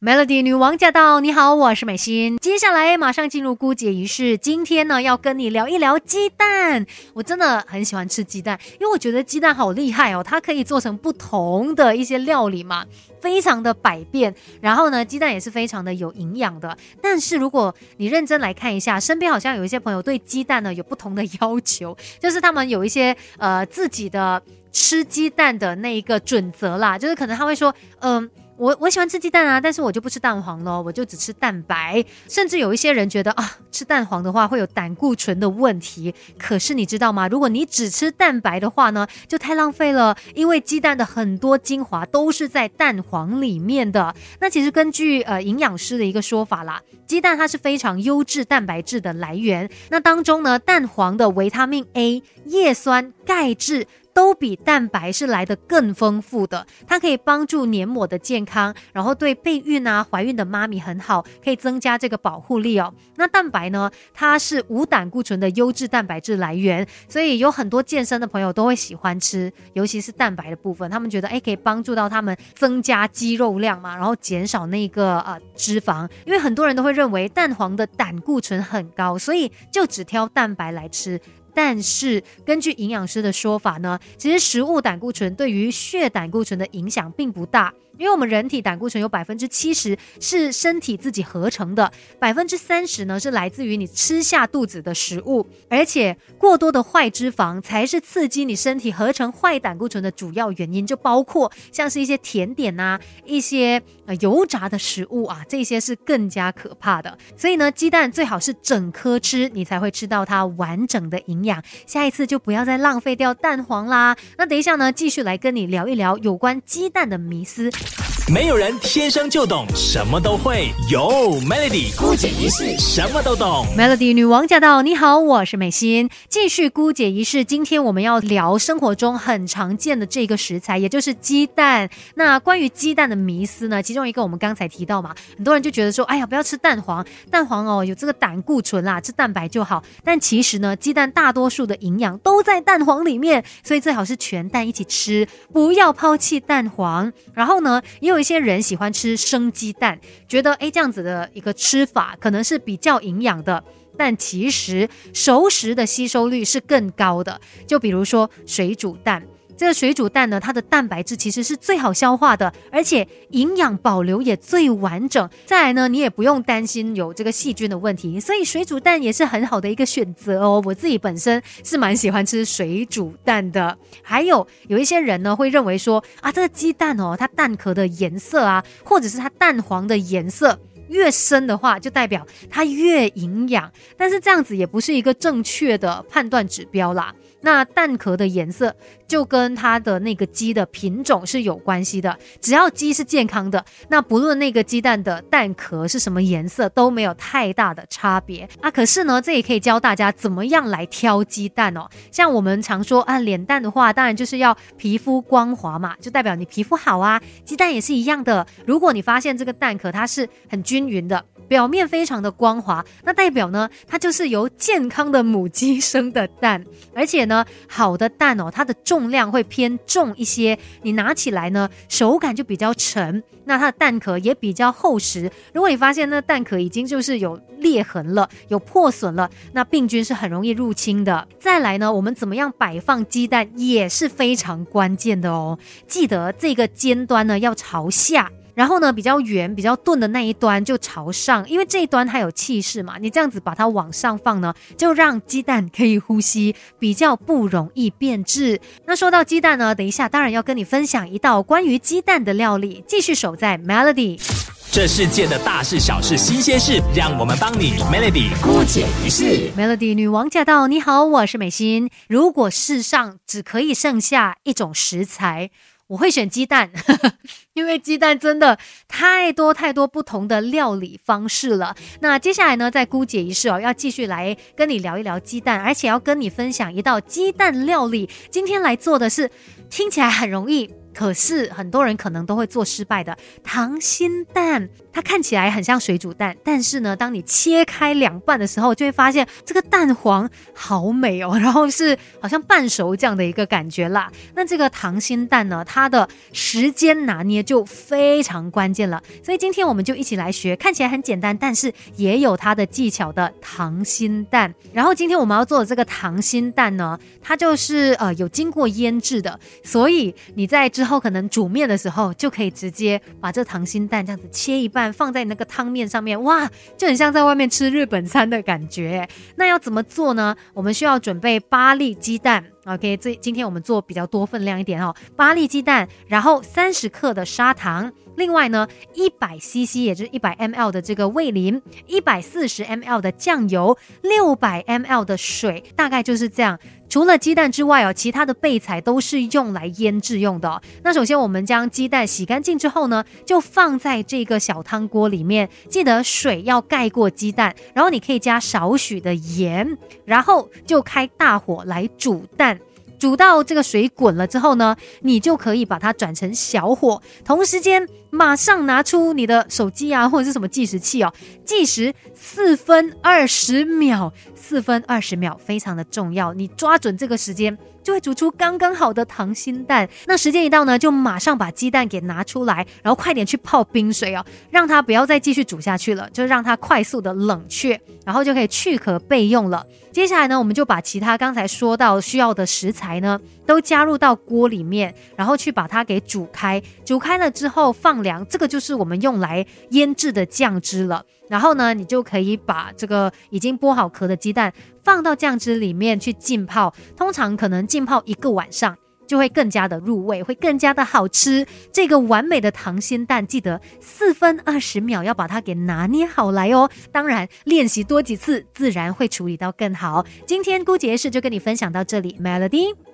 Melody 女王驾到！你好，我是美心。接下来马上进入姑姐仪式。今天呢，要跟你聊一聊鸡蛋。我真的很喜欢吃鸡蛋，因为我觉得鸡蛋好厉害哦，它可以做成不同的一些料理嘛，非常的百变。然后呢，鸡蛋也是非常的有营养的。但是如果你认真来看一下，身边好像有一些朋友对鸡蛋呢有不同的要求，就是他们有一些呃自己的吃鸡蛋的那一个准则啦，就是可能他会说，嗯。我我喜欢吃鸡蛋啊，但是我就不吃蛋黄咯，我就只吃蛋白。甚至有一些人觉得啊，吃蛋黄的话会有胆固醇的问题。可是你知道吗？如果你只吃蛋白的话呢，就太浪费了，因为鸡蛋的很多精华都是在蛋黄里面的。那其实根据呃营养师的一个说法啦，鸡蛋它是非常优质蛋白质的来源。那当中呢，蛋黄的维他命 A、叶酸、钙质。都比蛋白是来的更丰富的，它可以帮助黏膜的健康，然后对备孕啊、怀孕的妈咪很好，可以增加这个保护力哦。那蛋白呢，它是无胆固醇的优质蛋白质来源，所以有很多健身的朋友都会喜欢吃，尤其是蛋白的部分，他们觉得哎可以帮助到他们增加肌肉量嘛，然后减少那个呃脂肪，因为很多人都会认为蛋黄的胆固醇很高，所以就只挑蛋白来吃。但是根据营养师的说法呢，其实食物胆固醇对于血胆固醇的影响并不大。因为我们人体胆固醇有百分之七十是身体自己合成的，百分之三十呢是来自于你吃下肚子的食物，而且过多的坏脂肪才是刺激你身体合成坏胆固醇的主要原因，就包括像是一些甜点呐、一些呃油炸的食物啊，这些是更加可怕的。所以呢，鸡蛋最好是整颗吃，你才会吃到它完整的营养。下一次就不要再浪费掉蛋黄啦。那等一下呢，继续来跟你聊一聊有关鸡蛋的迷思。没有人天生就懂什么都会，有 Melody 姑姐仪式什么都懂。Melody 女王驾到！你好，我是美心，继续姑姐仪式。今天我们要聊生活中很常见的这个食材，也就是鸡蛋。那关于鸡蛋的迷思呢？其中一个我们刚才提到嘛，很多人就觉得说，哎呀，不要吃蛋黄，蛋黄哦有这个胆固醇啦，吃蛋白就好。但其实呢，鸡蛋大多数的营养都在蛋黄里面，所以最好是全蛋一起吃，不要抛弃蛋黄。然后呢，也有。有一些人喜欢吃生鸡蛋，觉得诶这样子的一个吃法可能是比较营养的，但其实熟食的吸收率是更高的。就比如说水煮蛋。这个水煮蛋呢，它的蛋白质其实是最好消化的，而且营养保留也最完整。再来呢，你也不用担心有这个细菌的问题，所以水煮蛋也是很好的一个选择哦。我自己本身是蛮喜欢吃水煮蛋的。还有有一些人呢，会认为说啊，这个鸡蛋哦，它蛋壳的颜色啊，或者是它蛋黄的颜色越深的话，就代表它越营养。但是这样子也不是一个正确的判断指标啦。那蛋壳的颜色就跟它的那个鸡的品种是有关系的。只要鸡是健康的，那不论那个鸡蛋的蛋壳是什么颜色都没有太大的差别啊。可是呢，这也可以教大家怎么样来挑鸡蛋哦。像我们常说啊，脸蛋的话，当然就是要皮肤光滑嘛，就代表你皮肤好啊。鸡蛋也是一样的，如果你发现这个蛋壳它是很均匀的。表面非常的光滑，那代表呢，它就是由健康的母鸡生的蛋，而且呢，好的蛋哦，它的重量会偏重一些，你拿起来呢，手感就比较沉，那它的蛋壳也比较厚实。如果你发现那蛋壳已经就是有裂痕了，有破损了，那病菌是很容易入侵的。再来呢，我们怎么样摆放鸡蛋也是非常关键的哦，记得这个尖端呢要朝下。然后呢，比较圆、比较钝的那一端就朝上，因为这一端它有气势嘛。你这样子把它往上放呢，就让鸡蛋可以呼吸，比较不容易变质。那说到鸡蛋呢，等一下当然要跟你分享一道关于鸡蛋的料理。继续守在 Melody，这世界的大事小事新鲜事，让我们帮你 Melody 姑解于事。Melody 女王驾到，你好，我是美心。如果世上只可以剩下一种食材。我会选鸡蛋，因为鸡蛋真的太多太多不同的料理方式了。那接下来呢，在姑姐一试哦，要继续来跟你聊一聊鸡蛋，而且要跟你分享一道鸡蛋料理。今天来做的是听起来很容易，可是很多人可能都会做失败的溏心蛋，它看起来很像水煮蛋，但是呢，当你切开两半的时候，就会发现这个蛋黄好美哦，然后是好像半熟这样的一个感觉啦。那这个溏心蛋呢，它的时间拿捏就非常关键了。所以今天我们就一起来学，看起来很简单，但是也有它的技巧的溏心蛋。然后今天我们要做的这个溏心蛋呢，它就是呃有经过腌制的，所以你在之后可能煮面的时候，就可以直接把这溏心蛋这样子切一半，放在那个汤面上面，哇，就很像在外面吃日本餐的感觉。那要怎么做呢？我们需要准备八粒鸡蛋。OK，这今天我们做比较多分量一点哦，八粒鸡蛋，然后三十克的砂糖，另外呢，一百 CC 也就是一百 mL 的这个味淋，一百四十 mL 的酱油，六百 mL 的水，大概就是这样。除了鸡蛋之外哦，其他的备材都是用来腌制用的。那首先我们将鸡蛋洗干净之后呢，就放在这个小汤锅里面，记得水要盖过鸡蛋，然后你可以加少许的盐，然后就开大火来煮蛋。煮到这个水滚了之后呢，你就可以把它转成小火，同时间马上拿出你的手机啊，或者是什么计时器哦，计时四分二十秒，四分二十秒非常的重要，你抓准这个时间。就会煮出刚刚好的溏心蛋。那时间一到呢，就马上把鸡蛋给拿出来，然后快点去泡冰水哦，让它不要再继续煮下去了，就让它快速的冷却，然后就可以去壳备用了。接下来呢，我们就把其他刚才说到需要的食材呢，都加入到锅里面，然后去把它给煮开。煮开了之后放凉，这个就是我们用来腌制的酱汁了。然后呢，你就可以把这个已经剥好壳的鸡蛋放到酱汁里面去浸泡，通常可能浸泡一个晚上，就会更加的入味，会更加的好吃。这个完美的溏心蛋，记得四分二十秒要把它给拿捏好来哦。当然，练习多几次，自然会处理到更好。今天姑姐是就跟你分享到这里，Melody。